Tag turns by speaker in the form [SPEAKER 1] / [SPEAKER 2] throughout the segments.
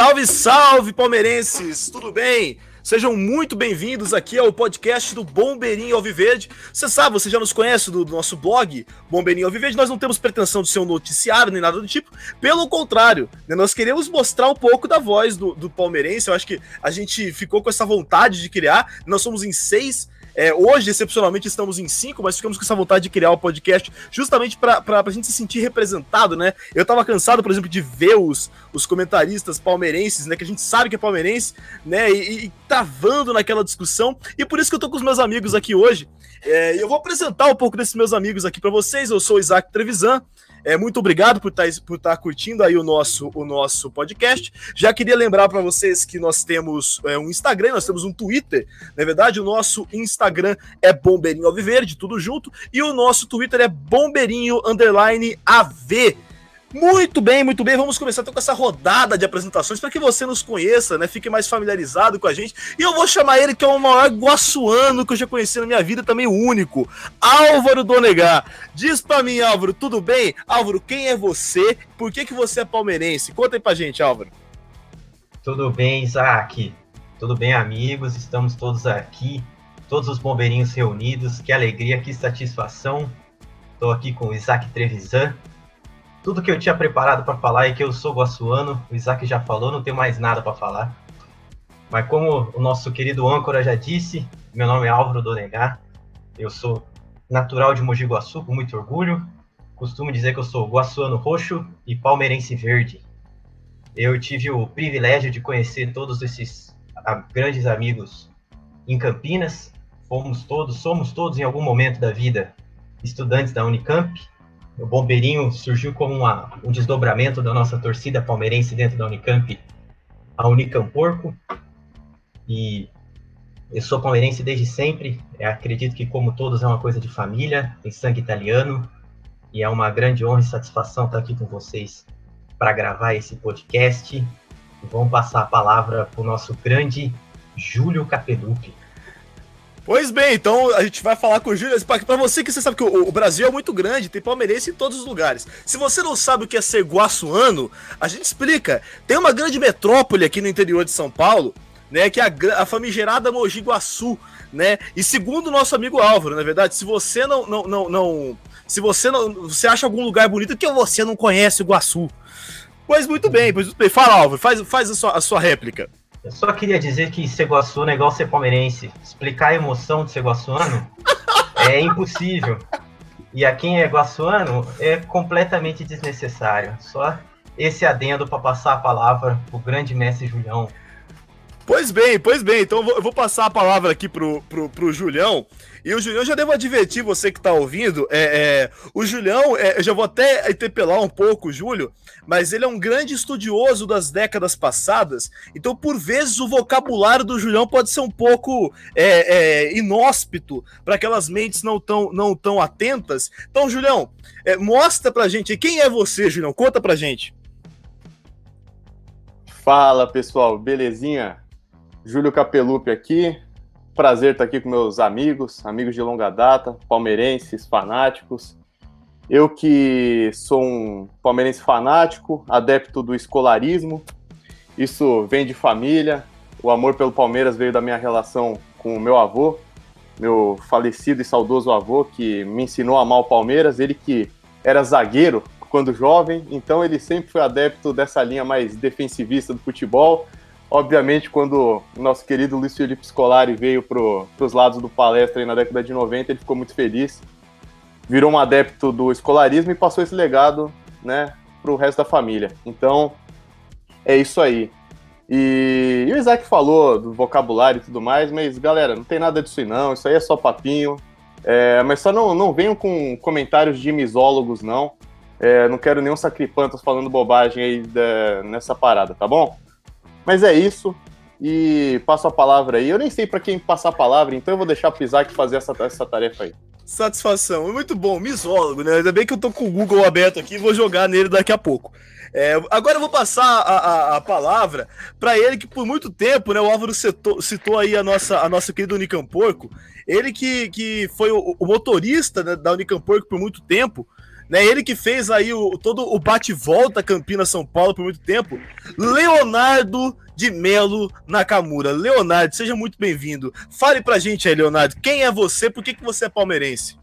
[SPEAKER 1] Salve, salve, palmeirenses! Tudo bem? Sejam muito bem-vindos aqui ao podcast do Bombeirinho Alviverde. Você sabe, você já nos conhece do, do, nosso blog Bombeirinho Alviverde. Nós não temos pretensão de ser um noticiário nem nada do tipo. Pelo contrário, né, nós queremos mostrar um pouco da voz do, do palmeirense. Eu acho que a gente ficou com essa vontade de criar. Nós somos em seis é, hoje, excepcionalmente, estamos em cinco, mas ficamos com essa vontade de criar o um podcast justamente para a gente se sentir representado, né? Eu tava cansado, por exemplo, de ver os, os comentaristas palmeirenses, né? Que a gente sabe que é palmeirense, né? E, e travando naquela discussão. E por isso que eu tô com os meus amigos aqui hoje. É, eu vou apresentar um pouco desses meus amigos aqui para vocês. Eu sou o Isaac Trevisan. É, muito obrigado por estar tá, por tá curtindo aí o nosso, o nosso podcast. Já queria lembrar para vocês que nós temos é, um Instagram, nós temos um Twitter. Na verdade, o nosso Instagram é Bombeirinho Alviverde, tudo junto. E o nosso Twitter é Bombeirinho Underline AV. Muito bem, muito bem. Vamos começar então com essa rodada de apresentações para que você nos conheça, né? Fique mais familiarizado com a gente. E eu vou chamar ele, que é o maior guaçuano que eu já conheci na minha vida, também o único. Álvaro Donegar. Diz para mim, Álvaro, tudo bem? Álvaro, quem é você? Por que, que você é palmeirense? Conta aí pra gente, Álvaro.
[SPEAKER 2] Tudo bem, Isaac. Tudo bem, amigos? Estamos todos aqui, todos os bombeirinhos reunidos. Que alegria, que satisfação. Estou aqui com o Isaac Trevisan tudo que eu tinha preparado para falar é que eu sou guaçuano, o Isaac já falou, não tenho mais nada para falar. Mas como o nosso querido âncora já disse, meu nome é Álvaro Donegar, eu sou natural de Mogi Guaçu, com muito orgulho. Costumo dizer que eu sou guaçuano roxo e palmeirense verde. Eu tive o privilégio de conhecer todos esses grandes amigos em Campinas. Fomos todos, somos todos em algum momento da vida estudantes da Unicamp o Bombeirinho surgiu como uma, um desdobramento da nossa torcida palmeirense dentro da Unicamp, a Unicamporco. E eu sou palmeirense desde sempre. Eu acredito que, como todos, é uma coisa de família, tem sangue italiano. E é uma grande honra e satisfação estar aqui com vocês para gravar esse podcast. E vamos passar a palavra para o nosso grande Júlio Capelupi.
[SPEAKER 1] Pois bem, então a gente vai falar com o Júlio. Para você que você sabe que o, o, Brasil é muito grande, tem palmeirense em todos os lugares. Se você não sabe o que é ser guaçuano, a gente explica. Tem uma grande metrópole aqui no interior de São Paulo, né, que é a, a famigerada Mogi Guaçu, né? E segundo o nosso amigo Álvaro, na verdade, se você não, não, não, não se você não, você acha algum lugar bonito que você não conhece o Guaçu. Pois muito bem, pois muito bem. Fala, Álvaro, faz, faz a, sua, a sua réplica.
[SPEAKER 2] Eu só queria dizer que ser guaçuano é igual ser palmeirense. Explicar a emoção de ser guaçuano é impossível. E a quem é guaçuano é completamente desnecessário. Só esse adendo para passar a palavra pro grande mestre Julião.
[SPEAKER 1] Pois bem, pois bem. Então eu vou passar a palavra aqui pro, pro, pro Julião. E o Julião, já devo advertir você que está ouvindo, é, é, o Julião, é, eu já vou até interpelar um pouco o Júlio, mas ele é um grande estudioso das décadas passadas, então por vezes o vocabulário do Julião pode ser um pouco é, é, inóspito para aquelas mentes não tão, não tão atentas. Então, Julião, é, mostra pra gente quem é você, Julião, conta pra gente.
[SPEAKER 3] Fala pessoal, belezinha? Júlio Capelupi aqui, prazer estar aqui com meus amigos, amigos de longa data, palmeirenses, fanáticos. Eu que sou um palmeirense fanático, adepto do escolarismo, isso vem de família. O amor pelo Palmeiras veio da minha relação com o meu avô, meu falecido e saudoso avô, que me ensinou a amar o Palmeiras. Ele que era zagueiro quando jovem, então ele sempre foi adepto dessa linha mais defensivista do futebol Obviamente, quando o nosso querido Luiz Felipe Scolari veio para os lados do palestra na década de 90, ele ficou muito feliz. Virou um adepto do escolarismo e passou esse legado né, para o resto da família. Então, é isso aí. E, e, o Isaac falou do vocabulário e tudo mais, mas galera, não tem nada disso aí não, isso aí é só papinho. É, mas só não, não venham com comentários de misólogos, não. É, não quero nenhum sacripantas falando bobagem aí de, nessa parada, tá bom? Mas é isso. E passo a palavra aí. Eu nem sei para quem passar a palavra, então eu vou deixar o Isaac fazer essa, essa tarefa aí.
[SPEAKER 1] Satisfação. Muito bom, misólogo, né? Ainda bem que eu tô com o Google aberto aqui vou jogar nele daqui a pouco. É, agora eu vou passar a, a, a palavra para ele que por muito tempo, né, o Álvaro citou, citou aí a nossa, a nossa querida Unicamporco, ele que, que foi o, o motorista né, da Unicamporco por muito tempo, né? Ele que fez aí o, todo o bate-volta Campinas-São Paulo por muito tempo. Leonardo de Melo Nakamura. Leonardo, seja muito bem-vindo. Fale pra gente aí, Leonardo, quem é você? Por que, que você é palmeirense?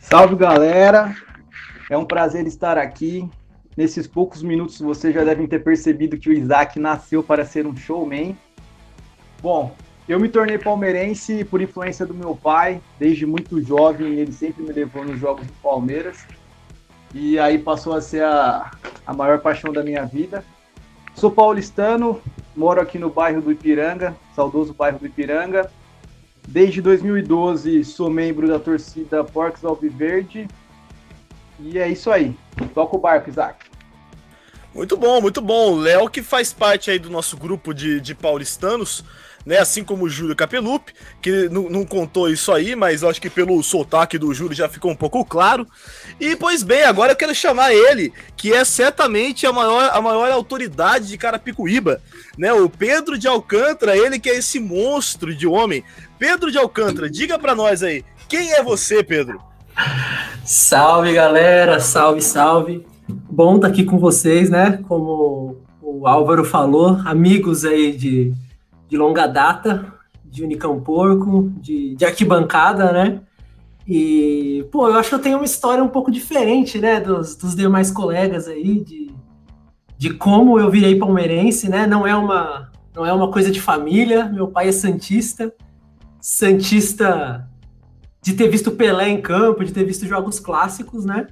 [SPEAKER 4] Salve, galera. É um prazer estar aqui. Nesses poucos minutos vocês já devem ter percebido que o Isaac nasceu para ser um showman. Bom, eu me tornei palmeirense por influência do meu pai, desde muito jovem, ele sempre me levou nos jogos do Palmeiras. E aí passou a ser a, a maior paixão da minha vida. Sou paulistano, moro aqui no bairro do Ipiranga, saudoso bairro do Ipiranga. Desde 2012 sou membro da torcida Porcos Alviverde. E é isso aí. Toca o barco, Isaac.
[SPEAKER 1] Muito bom, muito bom. Léo que faz parte aí do nosso grupo de, de paulistanos né? Assim como o Júlio Capelupi, que não, não, contou isso aí, mas acho que pelo sotaque do Júlio já ficou um pouco claro. E, pois bem, agora eu quero chamar ele, que é certamente a maior, a maior autoridade de Carapicuíba, né? O Pedro de Alcântara, ele que é esse monstro de homem. Pedro de Alcântara, diga para nós aí, quem é você, Pedro?
[SPEAKER 5] Salve, galera, salve, salve. Bom estar tá aqui com vocês, né? Como o Álvaro falou, amigos aí de de longa data, de Unicamporco, de, de arquibancada, né? E, pô, eu acho que eu tenho uma história um pouco diferente, né, dos, dos demais colegas aí, de, de como eu virei palmeirense, né? Não é uma não é uma coisa de família. Meu pai é santista, santista de ter visto Pelé em campo, de ter visto jogos clássicos, né?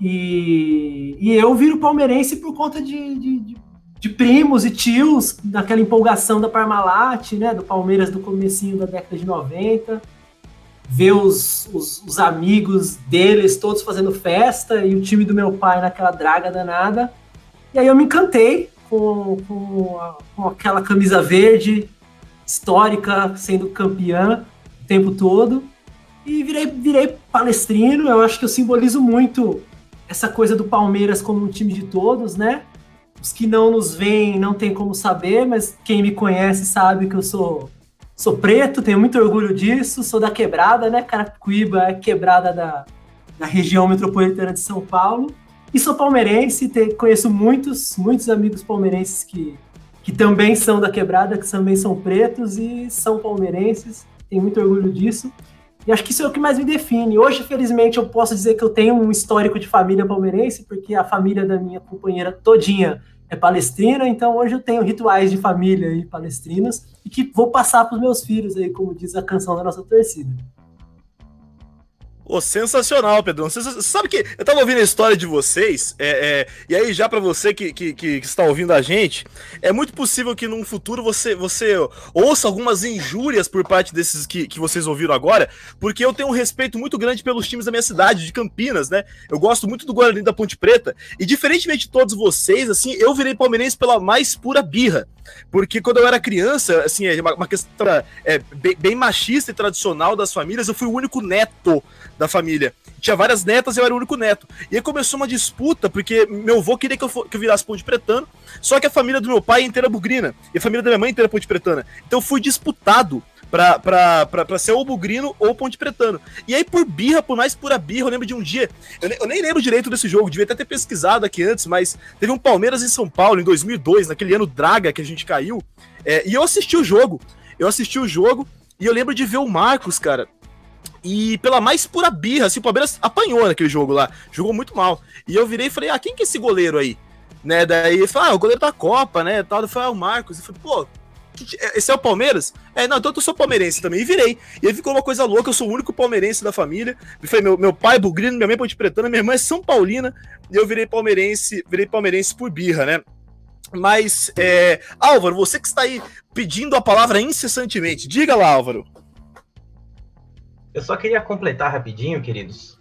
[SPEAKER 5] E, e eu viro palmeirense por conta de, de, de de primos e tios, daquela empolgação da Parmalat, né, do Palmeiras do comecinho da década de 90, ver os, os, os, amigos deles todos fazendo festa e o time do meu pai naquela draga danada. E aí eu me encantei com, com, a, com aquela camisa verde histórica, sendo campeã o tempo todo. E virei, virei palestrino, eu acho que eu simbolizo muito essa coisa do Palmeiras como um time de todos, né? Os que não nos veem não tem como saber, mas quem me conhece sabe que eu sou sou preto, tenho muito orgulho disso, sou da quebrada, né? Carapicuíba é quebrada da, da região metropolitana de São Paulo. E sou palmeirense, te, conheço muitos, muitos amigos palmeirenses que, que também são da quebrada, que também são pretos e são palmeirenses. Tenho muito orgulho disso. E acho que isso é o que mais me define. Hoje, felizmente, eu posso dizer que eu tenho um histórico de família palmeirense, porque a família da minha companheira todinha é palestrina, então hoje eu tenho rituais de família e palestrinos e que vou passar para os meus filhos aí, como diz a canção da nossa torcida.
[SPEAKER 1] Oh, sensacional, Pedrão. Você sabe que eu tava ouvindo a história de vocês, é, é, e aí já para você que, que, que, está ouvindo a gente, é muito possível que num futuro você, você ouça algumas injúrias por parte desses que, que vocês ouviram agora, porque eu tenho um respeito muito grande pelos times da minha cidade, de Campinas, né? Eu gosto muito do Guarani da Ponte Preta, e diferentemente de todos vocês, assim, eu virei palmeirense pela mais pura birra. Porque quando eu era criança, assim, é uma, uma questão é, bem, bem machista e tradicional das famílias, eu fui o único neto da família. Tinha várias netas eu era o único neto. E aí começou uma disputa, porque meu avô queria que eu, que eu virasse ponte pretano, só que a família do meu pai é inteira bugrina, e a família da minha mãe é inteira ponte pretana. Então eu fui disputado pra, pra, pra, pra ser ou bugrino ou ponte pretano. E aí, por birra, por mais pura birra, eu lembro de um dia, eu, eu nem lembro direito desse jogo, devia até ter pesquisado aqui antes, mas teve um Palmeiras em São Paulo em 2002, naquele ano Draga que a gente caiu, é, e eu assisti o jogo. Eu assisti o jogo e eu lembro de ver o Marcos, cara, e pela mais pura birra, assim, o Palmeiras apanhou naquele jogo lá. Jogou muito mal. E eu virei e falei, ah, quem que é esse goleiro aí? Né, daí ele falou, ah, o goleiro da Copa, né, tal. Eu falei, ah, o Marcos. Eu falei, pô, esse é o Palmeiras? É, não, então eu sou palmeirense também. E virei. E aí ficou uma coisa louca, eu sou o único palmeirense da família. Falei, meu, meu pai é bugrino, minha mãe é ponte minha irmã é São Paulina. E eu virei palmeirense, virei palmeirense por birra, né? Mas, é... Álvaro, você que está aí pedindo a palavra incessantemente, diga lá, Álvaro.
[SPEAKER 2] Eu só queria completar rapidinho, queridos,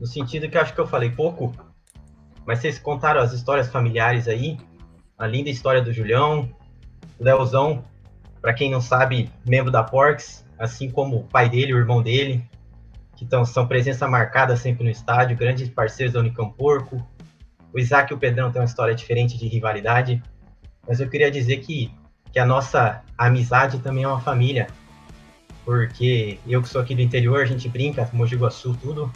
[SPEAKER 2] no sentido que acho que eu falei pouco, mas vocês contaram as histórias familiares aí, a linda história do Julião, Leozão, para quem não sabe, membro da Porks, assim como o pai dele, o irmão dele, que tão, são presença marcada sempre no estádio, grandes parceiros da Unicamporco. O Isaac e o Pedrão têm uma história diferente de rivalidade, mas eu queria dizer que, que a nossa amizade também é uma família porque eu que sou aqui do interior, a gente brinca, Mogi Guaçu, tudo,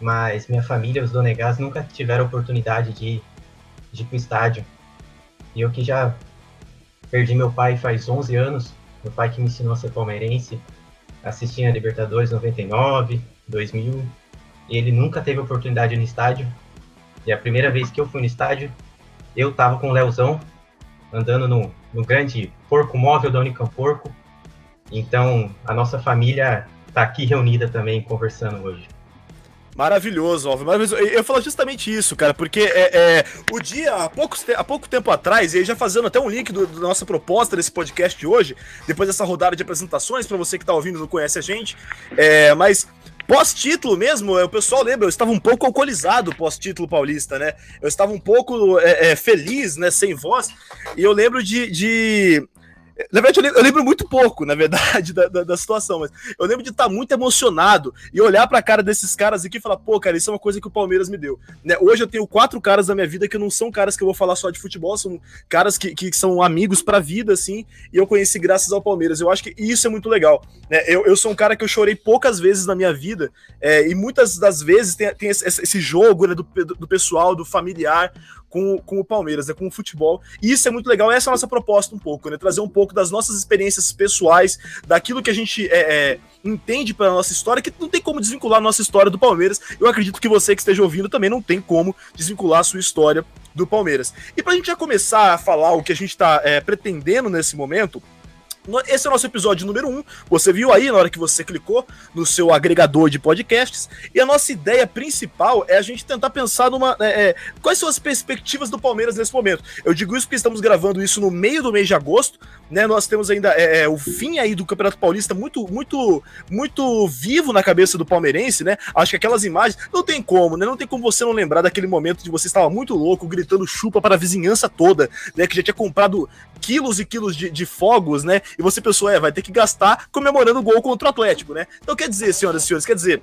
[SPEAKER 2] mas minha família, os Donegás, nunca tiveram oportunidade de, de ir para o estádio. E eu que já perdi meu pai faz 11 anos, meu pai que me ensinou a ser palmeirense, assisti a Libertadores 99, 2000, e ele nunca teve oportunidade no estádio. E a primeira vez que eu fui no estádio, eu tava com o Leozão, andando no, no grande porco móvel da Unicamp Porco. Então, a nossa família tá aqui reunida também, conversando hoje.
[SPEAKER 1] Maravilhoso, Alves. Maravilhoso. Eu ia falar justamente isso, cara, porque é, é o dia, há, poucos, há pouco tempo atrás, e aí já fazendo até um link da nossa proposta desse podcast de hoje, depois dessa rodada de apresentações, para você que tá ouvindo e não conhece a gente, é, mas Pós-título mesmo, o pessoal lembra, eu estava um pouco alcoolizado pós-título paulista, né? Eu estava um pouco é, é, feliz, né? Sem voz. E eu lembro de, de na verdade, eu lembro, muito pouco, na verdade, da, da, da, situação, mas eu lembro de estar muito emocionado e olhar pra cara desses caras aqui e falar, pô, cara, isso é uma coisa que o Palmeiras me deu. Né? Hoje eu tenho quatro caras da minha vida que não são caras que eu vou falar só de futebol, são caras que, que são amigos pra vida, assim, e eu conheci graças ao Palmeiras. Eu acho que isso é muito legal. Né? Eu, eu sou um cara que eu chorei poucas vezes na minha vida, é, e muitas das vezes tem, tem esse, esse jogo né, do, do pessoal, do familiar, com, com o Palmeiras, né, com o futebol. E isso é muito legal, essa é a nossa proposta um pouco, né? Trazer um pouco das nossas experiências pessoais, daquilo que a gente é, é, entende pela nossa história, que não tem como desvincular a nossa história do Palmeiras. Eu acredito que você que esteja ouvindo também não tem como desvincular a sua história do Palmeiras. E para a gente já começar a falar o que a gente está é, pretendendo nesse momento, esse é o nosso episódio número 1. Um. Você viu aí na hora que você clicou no seu agregador de podcasts. E a nossa ideia principal é a gente tentar pensar numa. É, é, quais são as perspectivas do Palmeiras nesse momento. Eu digo isso porque estamos gravando isso no meio do mês de agosto. Né? Nós temos ainda é, é o fim aí do Campeonato Paulista muito, muito, muito vivo na cabeça do palmeirense, né? Acho que aquelas imagens. Não tem como, né? Não tem como você não lembrar daquele momento de você estava muito louco, gritando chupa para a vizinhança toda, né? Que já tinha comprado quilos e quilos de, de fogos, né? E você pensou, é, vai ter que gastar comemorando o gol contra o Atlético, né? Então quer dizer, senhoras e senhores, quer dizer,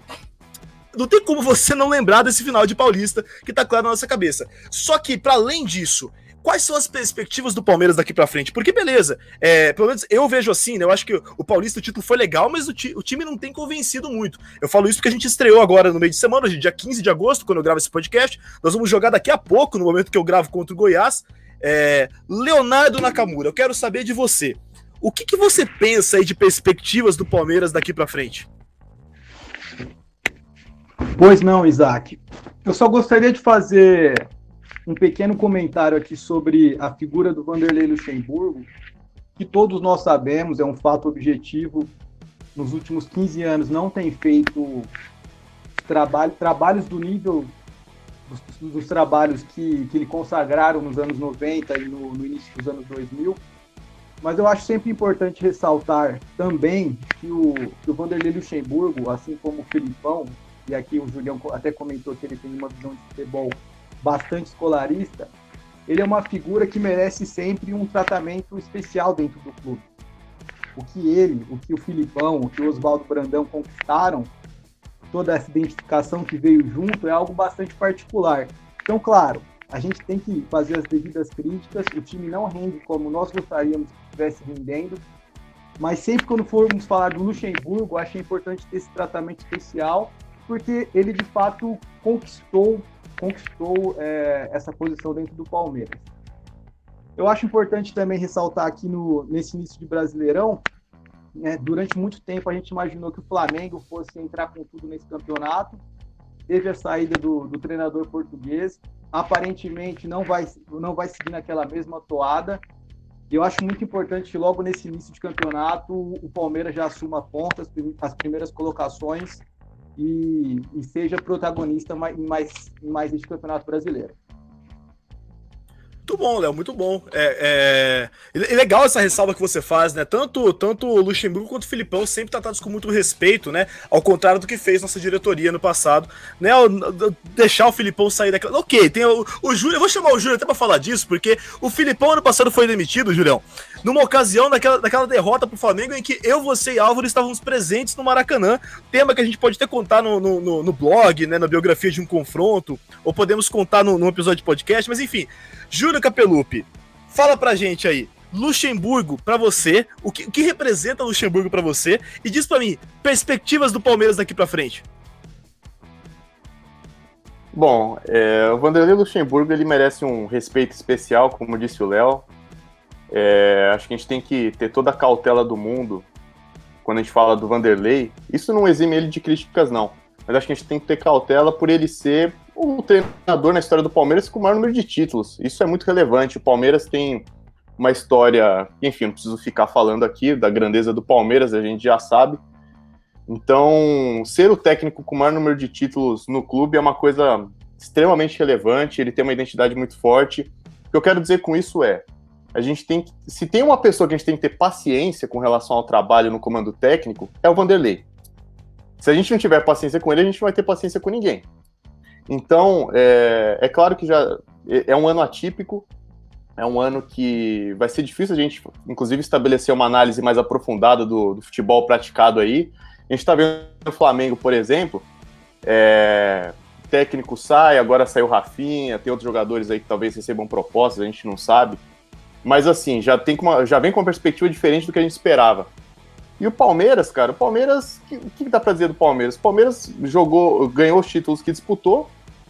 [SPEAKER 1] não tem como você não lembrar desse final de Paulista que tá claro na nossa cabeça. Só que, para além disso, quais são as perspectivas do Palmeiras daqui para frente? Porque, beleza, é, pelo menos eu vejo assim, né? Eu acho que o Paulista, o título foi legal, mas o, ti, o, time não tem convencido muito. Eu falo isso porque a gente estreou agora no meio de semana, dia 15 de agosto, quando eu gravo esse podcast. Nós vamos jogar daqui a pouco, no momento que eu gravo contra o Goiás. É, Leonardo Nakamura, eu quero saber de você. O que, que você pensa aí de perspectivas do Palmeiras daqui para frente?
[SPEAKER 4] Pois não, Isaac. Eu só gostaria de fazer um pequeno comentário aqui sobre a figura do Vanderlei Luxemburgo, que todos nós sabemos, é um fato objetivo, nos últimos 15 anos não tem feito trabalho, trabalhos do nível dos, dos trabalhos que, que ele consagraram nos anos 90 e no, no início dos anos 2000. Mas eu acho sempre importante ressaltar também que o, que o Vanderlei Luxemburgo, assim como o Filipão, e aqui o Julião até comentou que ele tem uma visão de futebol bastante escolarista, ele é uma figura que merece sempre um tratamento especial dentro do clube. O que ele, o que o Filipão, o que o Oswaldo Brandão conquistaram, toda essa identificação que veio junto é algo bastante particular. Então, claro, a gente tem que fazer as devidas críticas. O time não rende como nós gostaríamos que estivesse rendendo. Mas sempre quando formos falar do Luxemburgo, acho importante ter esse tratamento especial, porque ele de fato conquistou, conquistou é, essa posição dentro do Palmeiras. Eu acho importante também ressaltar aqui no, nesse início de Brasileirão, né, durante muito tempo a gente imaginou que o Flamengo fosse entrar com tudo nesse campeonato. Teve a saída do, do treinador português, aparentemente não vai, não vai seguir naquela mesma toada. E eu acho muito importante que logo nesse início de campeonato o Palmeiras já assuma pontas, as primeiras colocações e, e seja protagonista em mais, em mais este campeonato brasileiro.
[SPEAKER 1] Muito bom, Léo, muito bom. É, é, é, legal essa ressalva que você faz, né? Tanto, tanto o Luxemburgo quanto o Filipão sempre tratados com muito respeito, né? Ao contrário do que fez nossa diretoria no passado, né? Deixar o Filipão sair daquela. Ok, tem o, o Júlio, eu vou chamar o Júlio até pra falar disso, porque o Filipão ano passado foi demitido, Julião, numa ocasião daquela, daquela derrota pro Flamengo em que eu, você e Álvaro estávamos presentes no Maracanã. Tema que a gente pode até contar no, no, no, blog, né? Na biografia de um confronto, ou podemos contar num episódio de podcast, mas enfim. Júlio Capelupi, fala pra gente aí. Luxemburgo para você, o que, o que representa Luxemburgo para você e diz para mim perspectivas do Palmeiras daqui para frente.
[SPEAKER 3] Bom, é, o Vanderlei Luxemburgo ele merece um respeito especial, como disse o Léo. É, acho que a gente tem que ter toda a cautela do mundo quando a gente fala do Vanderlei. Isso não exime ele de críticas, não. Mas acho que a gente tem que ter cautela por ele ser o treinador na história do Palmeiras com o maior número de títulos. Isso é muito relevante. O Palmeiras tem uma história, enfim, não preciso ficar falando aqui da grandeza do Palmeiras, a gente já sabe. Então, ser o técnico com o maior número de títulos no clube é uma coisa extremamente relevante, ele tem uma identidade muito forte. O que eu quero dizer com isso é, a gente tem que, se tem uma pessoa que a gente tem que ter paciência com relação ao trabalho no comando técnico, é o Vanderlei. Se a gente não tiver paciência com ele, a gente não vai ter paciência com ninguém. Então, é, é claro que já é, é um ano atípico, é um ano que vai ser difícil a gente, inclusive, estabelecer uma análise mais aprofundada do, do futebol praticado aí. A gente está vendo o Flamengo, por exemplo, é, técnico sai, agora saiu o Rafinha, tem outros jogadores aí que talvez recebam propostas, a gente não sabe. Mas assim, já, tem uma, já vem com uma perspectiva diferente do que a gente esperava. E o Palmeiras, cara, o Palmeiras, o que, que, dá pra dizer do Palmeiras? O Palmeiras jogou, ganhou os títulos que disputou,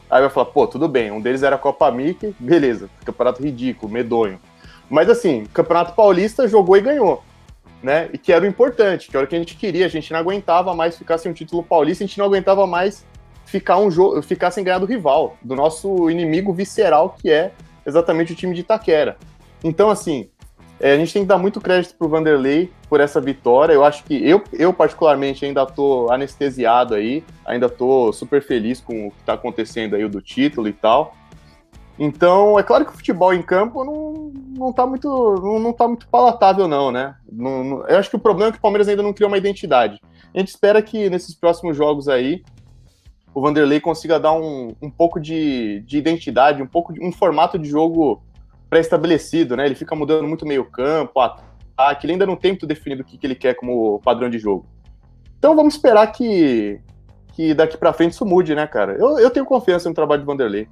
[SPEAKER 3] aí vai falar, pô, tudo bem, um deles era a Copa Mickey, beleza, campeonato ridículo, medonho. Mas assim, Campeonato Paulista jogou e ganhou, né? E que era o importante, que era o que a gente queria, a gente não aguentava mais ficar sem um título paulista, a gente não aguentava mais ficar um jogo, ficar sem ganhar do rival, do nosso inimigo visceral que é exatamente o time de Itaquera. Então, assim, é, a gente tem que dar muito crédito pro Vanderlei por essa vitória. Eu acho que eu, eu particularmente, ainda tô anestesiado aí, ainda tô super feliz com o que tá acontecendo aí, do título e tal. Então, é claro que o futebol em campo não, não, tá, muito, não, não tá muito palatável, não, né? Não, não, eu acho que o problema é que o Palmeiras ainda não criou uma identidade. A gente espera que nesses próximos jogos aí o Vanderlei consiga dar um, um pouco de, de identidade, um pouco de um formato de jogo pré-estabelecido, né? Ele fica mudando muito meio campo, ataque, ele ainda não tem muito definido o que, que ele quer como padrão de jogo. Então vamos esperar que, que daqui para frente isso mude, né, cara? Eu, eu tenho confiança no trabalho do Vanderlei.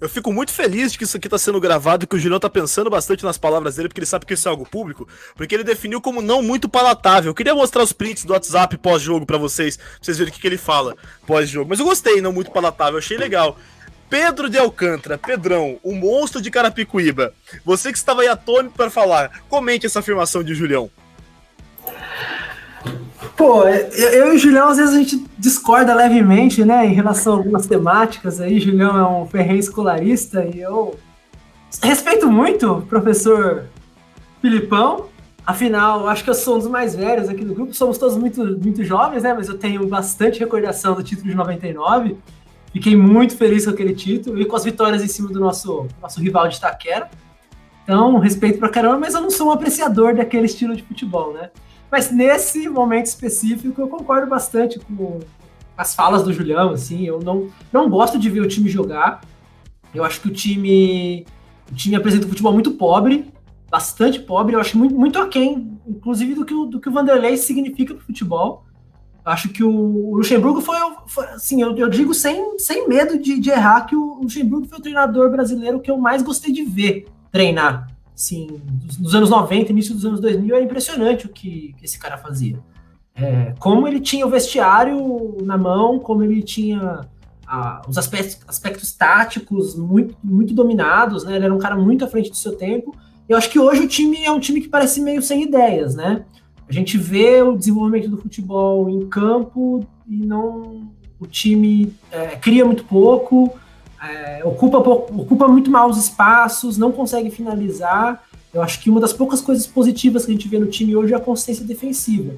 [SPEAKER 1] Eu fico muito feliz de que isso aqui está sendo gravado, que o Julião está pensando bastante nas palavras dele, porque ele sabe que isso é algo público, porque ele definiu como não muito palatável. Eu queria mostrar os prints do WhatsApp pós-jogo para vocês, pra vocês verem o que, que ele fala pós-jogo. Mas eu gostei, não muito palatável, achei legal. Pedro de Alcântara, Pedrão, o monstro de Carapicuíba. Você que estava aí atônito para falar, comente essa afirmação de Julião.
[SPEAKER 5] Pô, eu e o Julião, às vezes a gente discorda levemente, né, em relação a algumas temáticas aí. Julião é um ferreiro escolarista e eu respeito muito o professor Filipão. Afinal, acho que eu sou um dos mais velhos aqui do grupo. Somos todos muito, muito jovens, né, mas eu tenho bastante recordação do título de 99. Fiquei muito feliz com aquele título e com as vitórias em cima do nosso, nosso rival de Itaquera. Então, respeito pra caramba, mas eu não sou um apreciador daquele estilo de futebol, né? Mas nesse momento específico, eu concordo bastante com as falas do Julião, assim, eu não, não gosto de ver o time jogar. Eu acho que o time, o time apresenta um futebol muito pobre, bastante pobre, eu acho muito, muito aquém, inclusive do que, o, do que o Vanderlei significa pro futebol. Acho que o Luxemburgo foi, foi assim, eu, eu, digo sem, sem medo de, de, errar que o Luxemburgo foi o treinador brasileiro que eu mais gostei de ver treinar. Assim, nos anos 90, início dos anos 2000, era impressionante o que, que esse cara fazia. É, como ele tinha o vestiário na mão, como ele tinha os aspectos, aspectos táticos muito, muito dominados, né? Ele era um cara muito à frente do seu tempo. Eu acho que hoje o time é um time que parece meio sem ideias, né? A gente vê o desenvolvimento do futebol em campo e não o time é, cria muito pouco, é, ocupa, ocupa muito mal os espaços, não consegue finalizar. Eu acho que uma das poucas coisas positivas que a gente vê no time hoje é a consistência defensiva.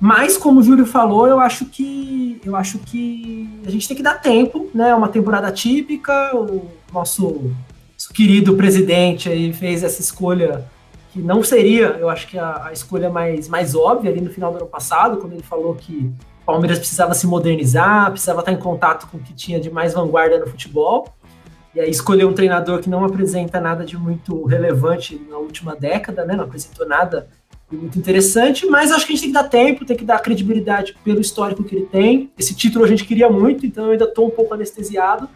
[SPEAKER 5] Mas, como o Júlio falou, eu acho que eu acho que a gente tem que dar tempo, né? É uma temporada típica. O nosso, nosso querido presidente aí fez essa escolha que não seria, eu acho que a, a, escolha mais, mais óbvia ali no final do ano passado, quando ele falou que o Palmeiras precisava se modernizar, precisava estar em contato com o que tinha de mais vanguarda no futebol. E aí escolheu um treinador que não apresenta nada de muito relevante na última década, né? Não apresentou nada de muito interessante, mas acho que a gente tem que dar tempo, tem que dar credibilidade pelo histórico que ele tem. Esse título a gente queria muito, então eu ainda estou um pouco anestesiado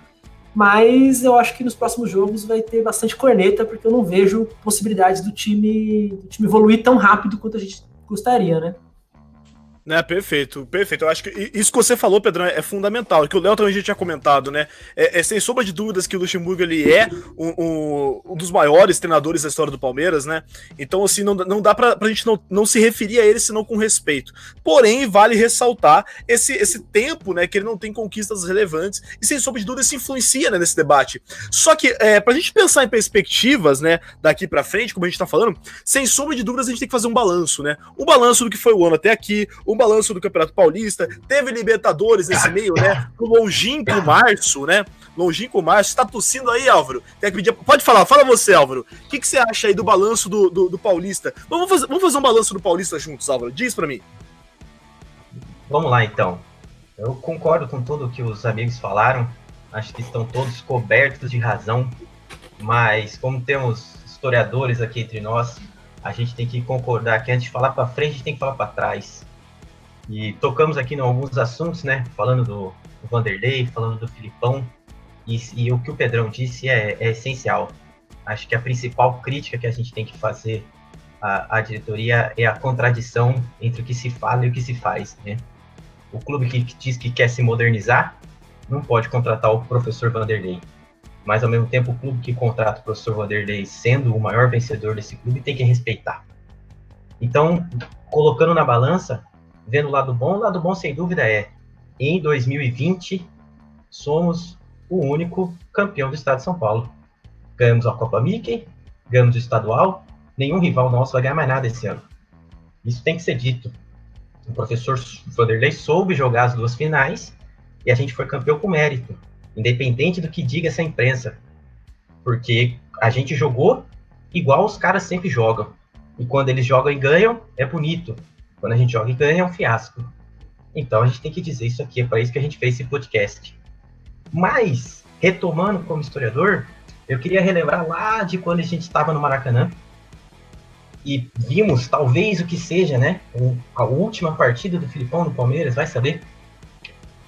[SPEAKER 5] mas eu acho que nos próximos jogos vai ter bastante corneta, porque eu não vejo possibilidades do time, do time evoluir tão rápido quanto a gente gostaria, né?
[SPEAKER 1] Né, perfeito, perfeito. Eu acho que isso que você falou, Pedrão, é fundamental. Que o Léo também já tinha comentado, né? É, é, sem sombra de dúvidas que o Luxemburgo ele é um, um, um, dos maiores treinadores da história do Palmeiras, né? Então, assim, não, não dá pra, pra gente não, não se referir a ele senão com respeito. Porém, vale ressaltar esse, esse tempo, né? Que ele não tem conquistas relevantes e, sem sombra de dúvidas, se influencia né, nesse debate. Só que, é, pra gente pensar em perspectivas, né? Daqui pra frente, como a gente tá falando, sem sombra de dúvidas, a gente tem que fazer um balanço, né? Um balanço do que foi o ano até aqui, o um balanço do Campeonato Paulista, teve Libertadores nesse meio, né? No longínquo março, né? Longínquo março. Tá tossindo aí, Álvaro? Tem que pedir... Pode falar, fala você, Álvaro. O que, que você acha aí do balanço do, do, do Paulista? Vamos fazer, vamos fazer um balanço do Paulista juntos, Álvaro. Diz para mim.
[SPEAKER 2] Vamos lá, então. Eu concordo com tudo que os amigos falaram. Acho que estão todos cobertos de razão. Mas, como temos historiadores aqui entre nós, a gente tem que concordar que antes de falar para frente, a gente tem que falar para trás. E tocamos aqui em alguns assuntos, né? Falando do, do Vanderlei, falando do Filipão. E, e, o que o Pedrão disse é, é, essencial. Acho que a principal crítica que a gente tem que fazer à, à, diretoria é a contradição entre o que se fala e o que se faz, né? O clube que, que diz que quer se modernizar não pode contratar o professor Vanderlei. Mas, ao mesmo tempo, o clube que contrata o professor Vanderlei, sendo o maior vencedor desse clube, tem que respeitar. Então, colocando na balança, vendo o lado bom, o lado bom, sem dúvida, é em 2020 somos o único campeão do estado de São Paulo. Ganhamos a Copa Mickey, ganhamos o estadual, nenhum rival nosso vai ganhar mais nada esse ano. Isso tem que ser dito. O professor Vanderlei soube jogar as duas finais e a gente foi campeão com mérito, independente do que diga essa imprensa. Porque a gente jogou igual os caras sempre jogam. E quando eles jogam e ganham, é bonito. Quando a gente joga e ganha, é um fiasco. Então a gente tem que dizer isso aqui, é para isso que a gente fez esse podcast. Mas, retomando como historiador, eu queria relembrar lá de quando a gente estava no Maracanã e vimos, talvez o que seja, né, a última partida do Filipão no Palmeiras, vai saber.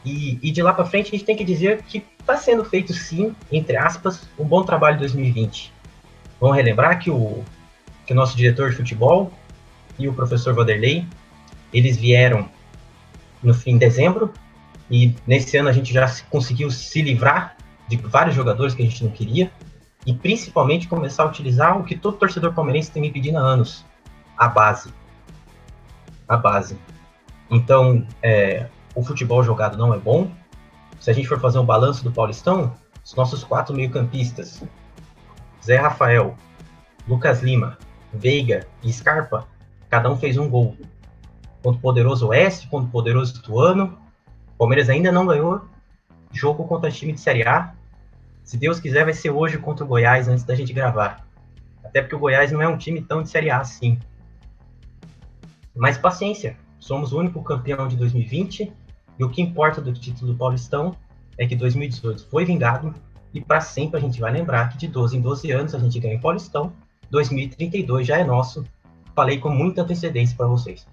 [SPEAKER 2] E, e de lá para frente a gente tem que dizer que está sendo feito sim, entre aspas, um bom trabalho em 2020. Vamos relembrar que o, que o nosso diretor de futebol e o professor Vanderlei eles vieram no fim de dezembro e nesse ano a gente já conseguiu se livrar de vários jogadores que a gente não queria e principalmente começar a utilizar o que todo torcedor palmeirense tem me pedindo há anos, a base. A base. Então, é, o futebol jogado não é bom. Se a gente for fazer um balanço do Paulistão, os nossos quatro meio-campistas, Zé Rafael, Lucas Lima, Veiga e Scarpa, cada um fez um gol contra o poderoso Oeste, contra o poderoso Tuano. O Palmeiras ainda não ganhou jogo contra time de Série A. Se Deus quiser, vai ser hoje contra o Goiás antes da gente gravar. Até porque o Goiás não é um time tão de Série A assim. Mas paciência, somos o único campeão de 2020 e o que importa do título do Paulistão é que 2018 foi vingado e para sempre a gente vai lembrar que de 12 em 12 anos a gente ganha o Paulistão, 2032 já é nosso. Falei com muita antecedência para vocês.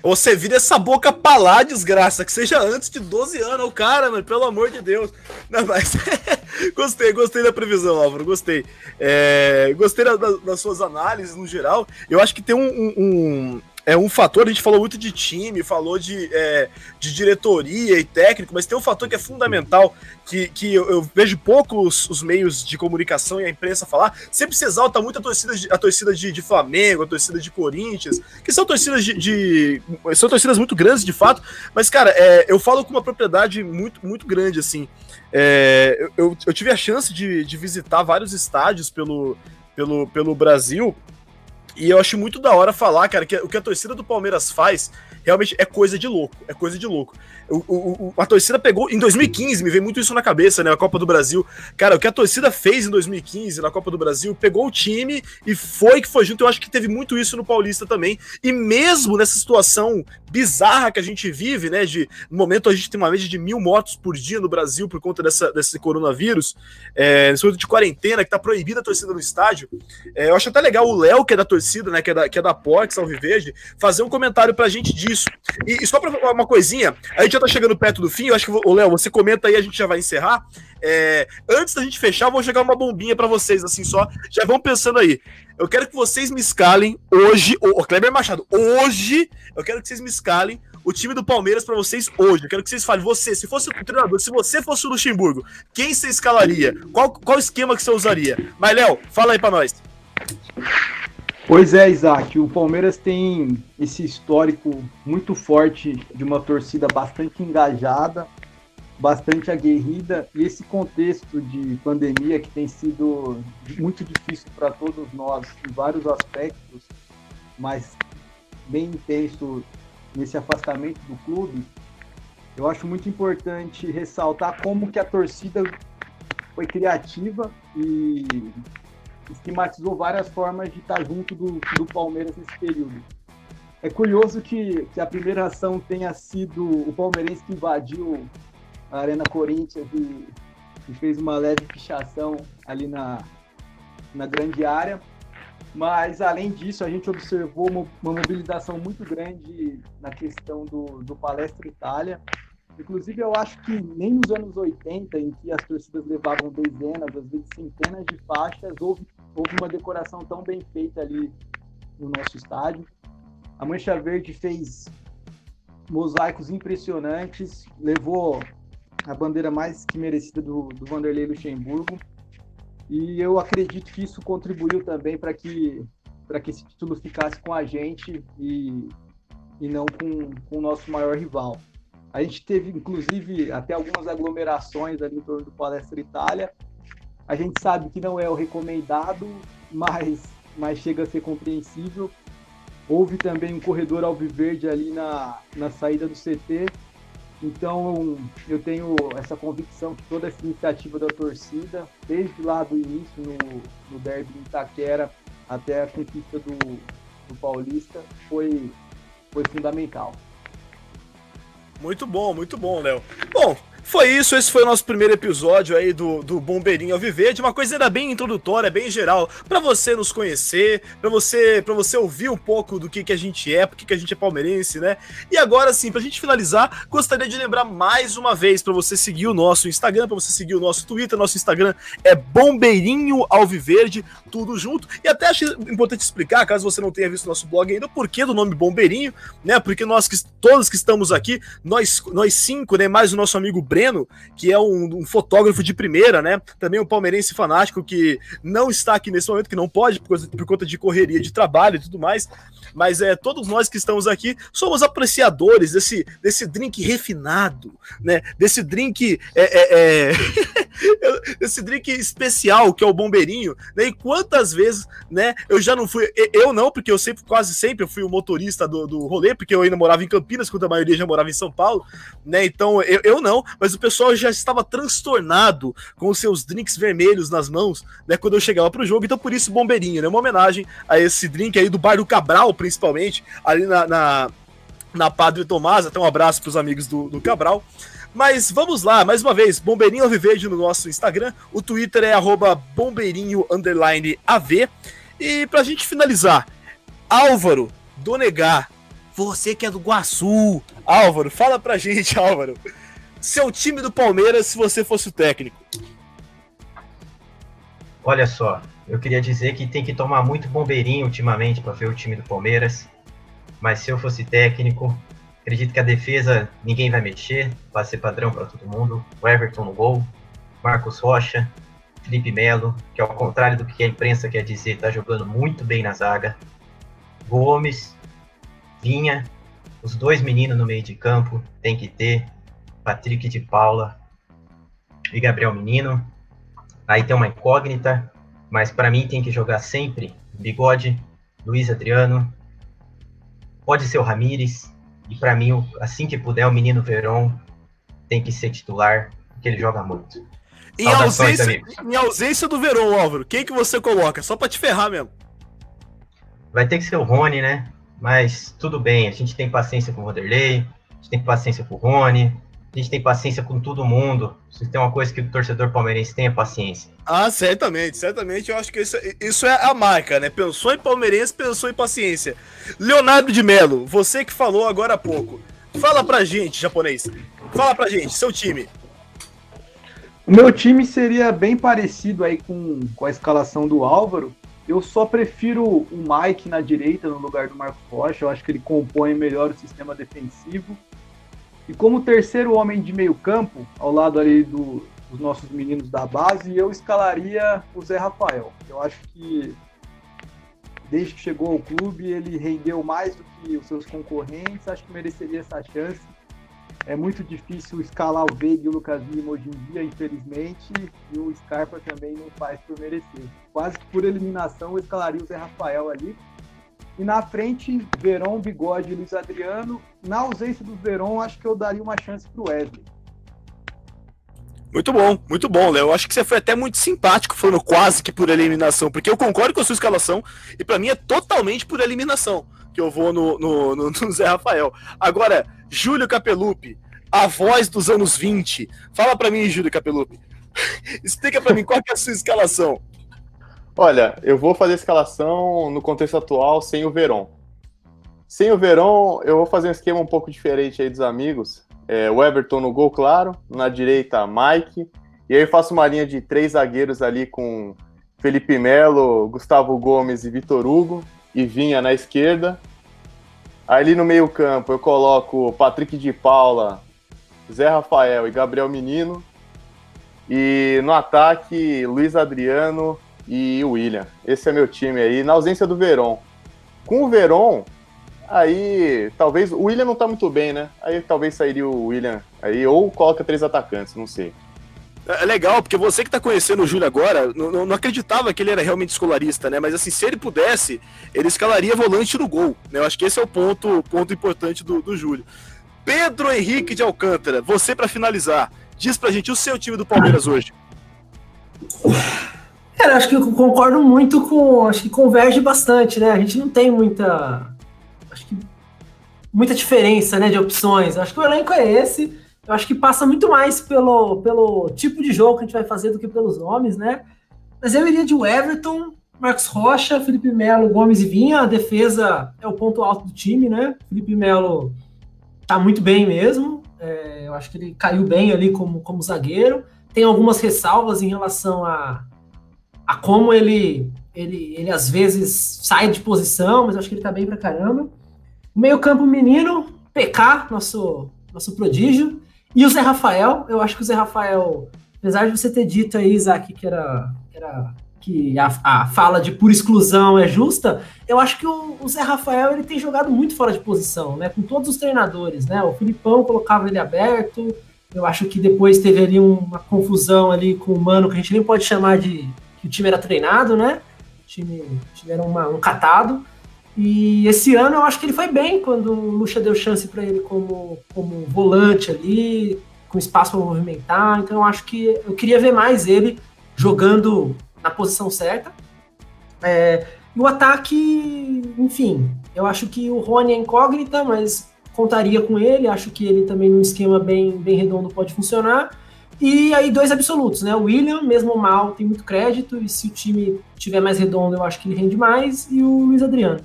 [SPEAKER 1] Você vira essa boca pra lá, desgraça, que seja antes de 12 anos, o cara, mano, pelo amor de Deus. Não, mas gostei, gostei da previsão, Álvaro, gostei. É, gostei da, da, das suas análises no geral. Eu acho que tem um, um, é um fator, a gente falou muito de time, falou de, é, de diretoria e técnico, mas tem um fator que é fundamental, que, que eu, eu vejo poucos os meios de comunicação e a imprensa falar, sempre se exalta muito a torcida, de, a torcida de, de Flamengo, a torcida de Corinthians, que são torcidas de, de são torcidas muito grandes, de fato, mas, cara, é, eu falo com uma propriedade muito, muito grande, assim, é, eu, eu, tive a chance de, de visitar vários estádios pelo, pelo, pelo Brasil, e eu acho muito da hora falar, cara, que o que a torcida do Palmeiras faz realmente é coisa de louco. É coisa de louco. O, o, a torcida pegou. Em 2015, me veio muito isso na cabeça, né? A Copa do Brasil. Cara, o que a torcida fez em 2015 na Copa do Brasil, pegou o time e foi que foi junto. Eu acho que teve muito isso no Paulista também. E mesmo nessa situação bizarra que a gente vive, né? De momento a gente tem uma média de mil mortos por dia no Brasil por conta dessa, desse coronavírus, é, nesse momento de quarentena, que tá proibida a torcida no estádio. É, eu acho até legal o Léo, que é da torcida, né? Que é da, que é da fazer um comentário pra gente disso. E, e só pra uma coisinha, a gente já tá chegando perto do fim, eu acho que, o Léo, você comenta aí, a gente já vai encerrar. É, antes da gente fechar, eu vou jogar uma bombinha para vocês, assim só. Já vão pensando aí. Eu quero que vocês me escalem hoje, o Kleber Machado, hoje, eu quero que vocês me escalem o time do Palmeiras para vocês hoje. Eu quero que vocês falem, você, se fosse o treinador, se você fosse o Luxemburgo, quem você escalaria? Qual, qual esquema que você usaria? Mas, Léo, fala aí para nós.
[SPEAKER 4] Pois é, Isaac, o Palmeiras tem esse histórico muito forte de uma torcida bastante engajada, bastante aguerrida, e esse contexto de pandemia que tem sido muito difícil para todos nós em vários aspectos, mas bem intenso nesse afastamento do clube, eu acho muito importante ressaltar como que a torcida foi criativa e esquematizou várias formas de estar junto do, do Palmeiras nesse período. É curioso que, que a primeira ação tenha sido o palmeirense que invadiu a Arena Corinthians e, e fez uma leve pichação ali na, na grande área. Mas, além disso, a gente observou uma, uma mobilização muito grande na questão do, do Palestra Itália. Inclusive, eu acho que nem nos anos 80, em que as torcidas levavam dezenas, às vezes centenas de faixas, houve, houve uma decoração tão bem feita ali no nosso estádio. A Mancha Verde fez mosaicos impressionantes, levou a bandeira mais que merecida do, do Vanderlei Luxemburgo. E eu acredito que isso contribuiu também para que, que esse título ficasse com a gente e, e não com, com o nosso maior rival. A gente teve, inclusive, até algumas aglomerações ali em torno do Palestra Itália. A gente sabe que não é o recomendado, mas, mas chega a ser compreensível. Houve também um corredor alviverde ali na, na saída do CT, então, eu tenho essa convicção que toda essa iniciativa da torcida, desde lá do início no, no derby de Itaquera até a conquista do, do Paulista, foi, foi fundamental.
[SPEAKER 1] Muito bom, muito bom, Léo. Bom, foi isso, esse foi o nosso primeiro episódio aí do, do Bombeirinho Alviverde, uma coisa ainda bem introdutória, bem geral, para você nos conhecer, para você para você ouvir um pouco do que, que a gente é, porque que a gente é palmeirense, né? E agora sim, pra gente finalizar, gostaria de lembrar mais uma vez para você seguir o nosso Instagram, para você seguir o nosso Twitter, nosso Instagram é Bombeirinho Alviverde, tudo junto. E até acho importante explicar, caso você não tenha visto nosso blog ainda, o porquê do nome Bombeirinho, né? Porque nós que todos que estamos aqui, nós nós cinco, né, mais o nosso amigo Breno, que é um, um, fotógrafo de primeira, né? Também um palmeirense fanático que não está aqui nesse momento, que não pode por, por conta de correria de trabalho e tudo mais. Mas é todos nós que estamos aqui somos apreciadores desse, desse drink refinado, né? Desse drink é, é, é... esse drink especial que é o bombeirinho, né? E quantas vezes, né? Eu já não fui, eu não, porque eu sempre, quase sempre, eu fui o motorista do, do rolê, porque eu ainda morava em Campinas, quando a maioria já morava em São Paulo, né? Então eu, eu não, mas o pessoal já estava transtornado com os seus drinks vermelhos nas mãos, né? Quando eu chegava pro jogo, então por isso bombeirinho, né? Uma homenagem a esse drink aí do bairro Cabral, principalmente, ali na, na, na Padre Tomás. Até um abraço pros amigos do, do Cabral. Mas vamos lá, mais uma vez, Bombeirinho Alviverde no nosso Instagram. O Twitter é bombeirinho_av. E pra gente finalizar, Álvaro Donegar, você que é do Guaçu. Álvaro, fala pra gente, Álvaro. Seu time do Palmeiras se você fosse o técnico.
[SPEAKER 2] Olha só, eu queria dizer que tem que tomar muito bombeirinho ultimamente para ver o time do Palmeiras. Mas se eu fosse técnico, Acredito que a defesa ninguém vai mexer, vai ser padrão para todo mundo. O Everton no gol, Marcos Rocha, Felipe Melo, que ao contrário do que a imprensa quer dizer, está jogando muito bem na zaga. Gomes, Vinha, os dois meninos no meio de campo, tem que ter. Patrick de Paula e Gabriel Menino. Aí tem uma incógnita, mas para mim tem que jogar sempre Bigode, Luiz Adriano. Pode ser o Ramires, e para mim, assim que puder, o menino Verón tem que ser titular, porque ele joga muito.
[SPEAKER 1] Em ausência, em ausência, do Verón, Álvaro, quem que você coloca? Só para te ferrar mesmo.
[SPEAKER 2] Vai ter que ser o Rony, né? Mas tudo bem, a gente tem paciência com o Vanderlei, a gente tem paciência com o Rony, a gente tem paciência com todo mundo. Se tem uma coisa que o torcedor palmeirense tem é paciência.
[SPEAKER 1] Ah, certamente, certamente. Eu acho que isso, isso é a marca, né? Pensou em palmeirense, pensou em paciência. Leonardo de Melo, você que falou agora há pouco. Fala pra gente, japonês. Fala pra gente, seu time.
[SPEAKER 4] O meu time seria bem parecido aí com, com a escalação do Álvaro. Eu só prefiro o Mike na direita no lugar do Marcos Rocha. Eu acho que ele compõe melhor o sistema defensivo. E como terceiro homem de meio campo, ao lado ali do, dos nossos meninos da base, eu escalaria o Zé Rafael. Eu acho que desde que chegou ao clube ele rendeu mais do que os seus concorrentes. Acho que mereceria essa chance. É muito difícil escalar o Veiga e o Lucas Lima hoje em dia, infelizmente, e o Scarpa também não faz por merecer. Quase que por eliminação eu escalaria o Zé Rafael ali. E na frente, Verón, Bigode e Luiz Adriano. Na ausência do Verón, acho que eu daria uma chance para o Wesley.
[SPEAKER 1] Muito bom, muito bom, Léo. Eu acho que você foi até muito simpático falando quase que por eliminação, porque eu concordo com a sua escalação e para mim é totalmente por eliminação que eu vou no, no, no, no Zé Rafael. Agora, Júlio Capelupi, a voz dos anos 20. Fala para mim, Júlio Capelupi. Explica para mim qual é a sua escalação.
[SPEAKER 3] Olha, eu vou fazer a escalação no contexto atual sem o Verón. Sem o Verón, eu vou fazer um esquema um pouco diferente aí dos amigos. É, o Everton no gol, claro. Na direita, Mike. E aí eu faço uma linha de três zagueiros ali com Felipe Melo, Gustavo Gomes e Vitor Hugo. E Vinha na esquerda. Ali no meio campo eu coloco Patrick de Paula, Zé Rafael e Gabriel Menino. E no ataque, Luiz Adriano e William. Esse é meu time aí, na ausência do Veron. Com o Veron, aí talvez. O William não tá muito bem, né? Aí talvez sairia o William aí, ou coloca três atacantes, não sei.
[SPEAKER 1] É legal, porque você que está conhecendo o Júlio agora, não, não, acreditava que ele era realmente escolarista, né? Mas assim, se ele pudesse, ele escalaria volante no gol. Né? Eu acho que esse é o ponto, ponto importante do, do Júlio. Pedro Henrique de Alcântara, você para finalizar, diz pra gente o seu time do Palmeiras hoje.
[SPEAKER 5] Cara, acho que eu concordo muito com. Acho que converge bastante, né? A gente não tem muita. Acho que. Muita diferença, né, de opções. Acho que o elenco é esse. Eu acho que passa muito mais pelo, pelo tipo de jogo que a gente vai fazer do que pelos nomes, né? Mas eu iria de Everton, Marcos Rocha, Felipe Melo, Gomes e Vinha. A defesa é o ponto alto do time, né? Felipe Melo tá muito bem mesmo. É, eu acho que ele caiu bem ali como, como zagueiro. Tem algumas ressalvas em relação a, a como ele, ele, ele às vezes sai de posição, mas eu acho que ele tá bem pra caramba. Meio campo menino, PK, nosso, nosso prodígio. E o Zé Rafael, eu acho que o Zé Rafael, apesar de você ter dito aí, Isaac, que era, que, era, que a, a fala de pura exclusão é justa, eu acho que o, o, Zé Rafael ele tem jogado muito fora de posição, né? Com todos os treinadores, né? O Filipão colocava ele aberto. Eu acho que depois teve ali uma confusão ali com o Mano, que a gente nem pode chamar de o time era treinado, né? O time, era uma, um catado. E esse ano eu acho que ele foi bem quando o Lucha deu chance para ele como, como volante ali, com espaço para movimentar. Então eu acho que eu queria ver mais ele jogando na posição certa. É, e o ataque, enfim, eu acho que o Rony é incógnita, mas contaria com ele. Acho que ele também num esquema bem, bem redondo pode funcionar. E aí dois absolutos, né? O William, mesmo mal, tem muito crédito, e se o time tiver mais redondo, eu acho que ele rende mais, e o Luiz Adriano.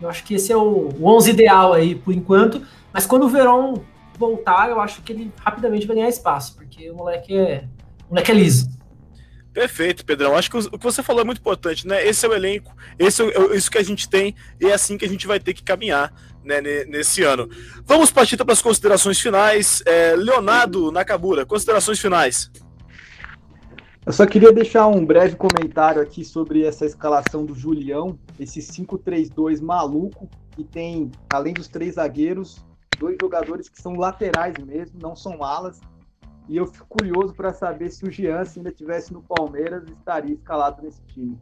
[SPEAKER 5] Eu acho que esse é o, o 11 ideal aí, por enquanto. Mas quando o Verón voltar, eu acho que ele rapidamente vai ganhar espaço, porque o moleque é, o moleque é liso.
[SPEAKER 1] Perfeito, Pedrão. Acho que o que você falou é muito importante, né? Esse é o elenco, esse é isso que a gente tem e é assim que a gente vai ter que caminhar né, nesse ano. Vamos partir para as considerações finais. É, Leonardo Nakabura, considerações finais.
[SPEAKER 4] Eu só queria deixar um breve comentário aqui sobre essa escalação do Julião, esse 5-3-2 maluco, que tem, além dos três zagueiros, dois jogadores que são laterais mesmo, não são alas. E eu fico curioso para saber se o Jean, se ainda tivesse no Palmeiras, estaria escalado nesse time.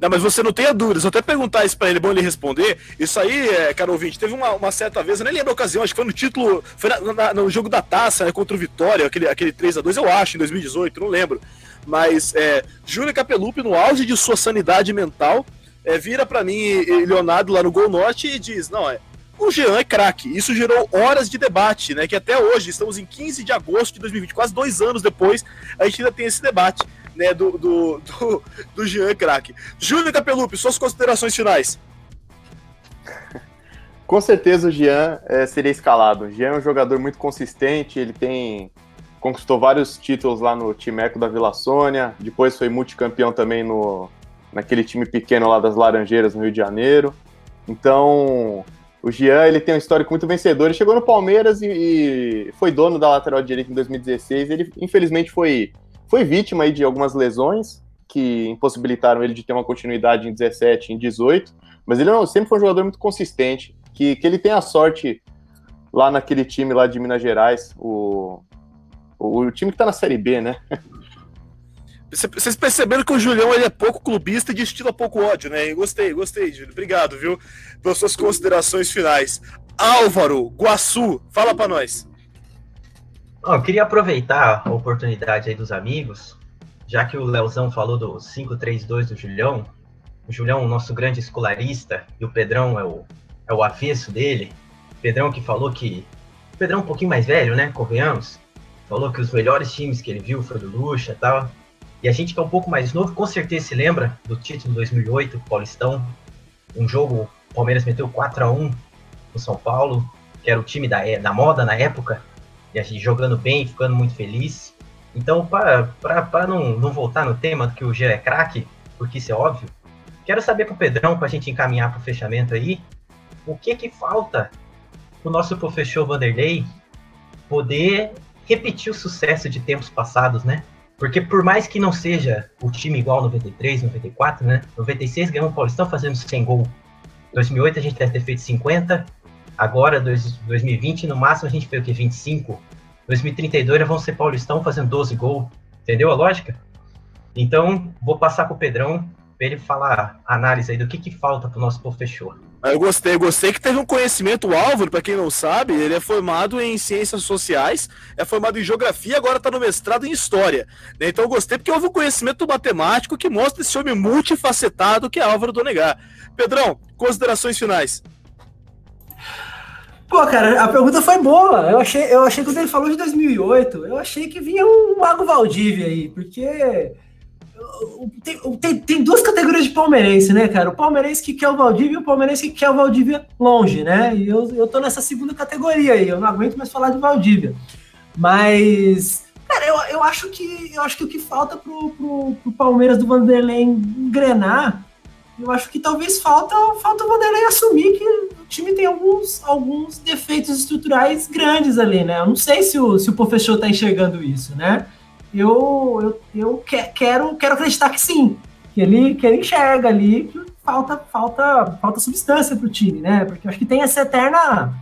[SPEAKER 1] Não, mas você não tenha dúvidas. Eu até perguntar isso pra ele, bom ele responder. Isso aí, é, cara ouvinte, teve uma, uma certa vez, eu nem lembro a ocasião, acho que foi no título, foi na, na, no jogo da taça, né, contra o Vitória, aquele, aquele 3x2, eu acho, em 2018, não lembro. Mas é, Júlio Capelupi, no auge de sua sanidade mental, é, vira para mim Leonardo lá no Gol Norte e diz: Não, é. O Jean é craque. Isso gerou horas de debate, né? Que até hoje, estamos em 15 de agosto de 2020, quase dois anos depois, a gente ainda tem esse debate né, do, do, do, do Jean craque. Júlio Capelupi, suas considerações finais.
[SPEAKER 3] Com certeza o Jean é, seria escalado. O Jean é um jogador muito consistente, ele tem conquistou vários títulos lá no Timeco da Vila Sônia, depois foi multicampeão também no, naquele time pequeno lá das Laranjeiras, no Rio de Janeiro. Então, o Jean ele tem um histórico muito vencedor. Ele chegou no Palmeiras e, e, foi dono da lateral direita em 2016. Ele, infelizmente, foi, foi vítima aí de algumas lesões que impossibilitaram ele de ter uma continuidade em 17, em 18. Mas ele não, sempre foi um jogador muito consistente. Que, que ele tem a sorte lá naquele time lá de Minas Gerais, o, o, o time que tá na Série B, né?
[SPEAKER 1] Vocês perceberam que o Julião ele é pouco clubista e destila pouco ódio, né? gostei, gostei, Júlio. Obrigado, viu? Pelas suas considerações finais. Álvaro, Guaçu, fala para nós.
[SPEAKER 2] Oh, eu queria aproveitar a oportunidade aí dos amigos, já que o Leozão falou do 532 do Julião. O Julião, nosso grande escolarista, e o Pedrão é o, é o avesso dele. Pedrão que falou que. Pedrão é um pouquinho mais velho, né? Convenhamos. Falou que os melhores times que ele viu foi do Lucha e tal. E a gente que é um pouco mais novo, com certeza se lembra do título 2008, Paulistão. Um jogo, o Palmeiras meteu 4 a 1 no São Paulo, que era o time da, da moda na época. E a gente jogando bem, ficando muito feliz. Então, para não, não voltar no tema que o G é craque, porque isso é óbvio, quero saber com o Pedrão, para a gente encaminhar para o fechamento aí, o que que falta o nosso professor Vanderlei poder repetir o sucesso de tempos passados, né? Porque por mais que não seja o time igual 93, 94, né? 96 ganhou o Paulistão fazendo 100 gols. 2008 a gente deve ter feito 50. Agora, 2020, no máximo a gente fez o que? 25. 2032 vão ser Paulistão fazendo 12 gols. Entendeu a lógica? Então, vou passar para o Pedrão para ele falar a análise aí do que, que falta para o nosso professor.
[SPEAKER 1] Eu gostei, gostei que teve um conhecimento. O Álvaro, para quem não sabe, ele é formado em ciências sociais, é formado em geografia, agora está no mestrado em história. Né? Então eu gostei porque houve um conhecimento matemático que mostra esse homem multifacetado que é Álvaro Donegar. Pedrão, considerações finais.
[SPEAKER 5] Pô, cara, a pergunta foi boa. Eu achei, eu achei que quando ele falou de 2008, eu achei que vinha um Mago Valdívia aí, porque tem, tem, tem, duas categorias de palmeirense, né, cara? O palmeirense que quer o Valdívia e o palmeirense que quer o Valdívia longe, né? E eu, eu tô nessa segunda categoria aí, eu não aguento mais falar de Valdívia. Mas, cara, eu, eu acho que eu acho que o que falta pro, pro, pro Palmeiras do Vanderlei engrenar, eu acho que talvez falta, falta o Vanderlei assumir que o time tem alguns, alguns defeitos estruturais grandes ali, né? Eu não sei se o, se o professor tá enxergando isso, né? Eu, eu, eu que, quero, quero acreditar que sim, que ele, que ele enxerga ali que falta, falta, falta substância para o time, né? Porque eu acho que tem essa eterna,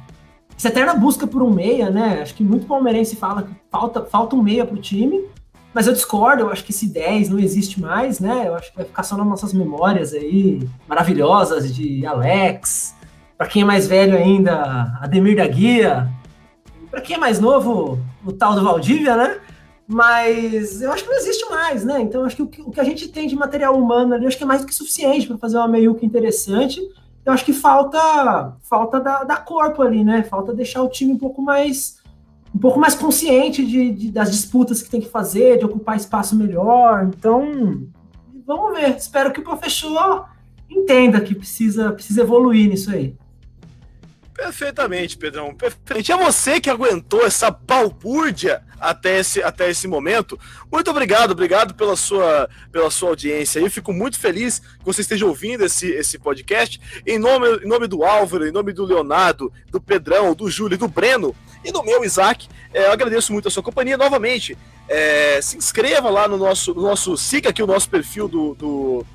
[SPEAKER 5] essa eterna busca por um meia, né? Acho que muito palmeirense fala que falta, falta um meia para o time, mas eu discordo, eu acho que esse 10 não existe mais, né? Eu acho que vai ficar só nas nossas memórias aí, maravilhosas, de Alex, para quem é mais velho ainda, Ademir da Guia, para quem é mais novo, o tal do Valdívia, né? Mas eu acho que não existe mais, né? Então acho que o, que a gente tem de material humano ali, acho que é mais do que suficiente para fazer uma meiuca interessante. Eu acho que falta falta da, da, corpo ali, né? Falta deixar o time um pouco mais um pouco mais consciente de, de, das disputas que tem que fazer, de ocupar espaço melhor. Então, vamos ver. Espero que o professor entenda que precisa, precisa evoluir nisso aí.
[SPEAKER 1] Perfeitamente, Pedrão. Perfeitamente. É você que aguentou essa balbúrdia até esse, até esse momento. Muito obrigado, obrigado pela sua, pela sua audiência. Eu fico muito feliz que você esteja ouvindo esse, esse podcast. Em nome, em nome do Álvaro, em nome do Leonardo, do Pedrão, do Júlio do Breno, e do meu, Isaac, é, eu agradeço muito a sua companhia. Novamente, é, se inscreva lá no nosso, no nosso. Siga aqui o nosso perfil do, do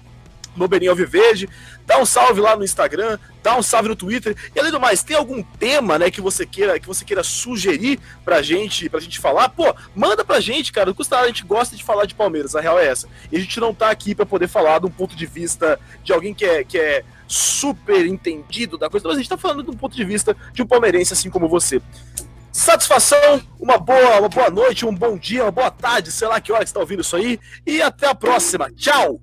[SPEAKER 1] no Alviverde, dá um salve lá no Instagram, dá um salve no Twitter. E além do mais, tem algum tema, né, que você queira, que você queira sugerir pra gente, pra gente falar? Pô, manda pra gente, cara. Não custa nada, a gente gosta de falar de Palmeiras, a real é essa. E a gente não tá aqui para poder falar de um ponto de vista de alguém que é, que é super entendido da coisa, mas a gente tá falando de um ponto de vista de um palmeirense assim como você. Satisfação, uma boa, uma boa noite, um bom dia, uma boa tarde, sei lá que hora que você está ouvindo isso aí, e até a próxima. Tchau!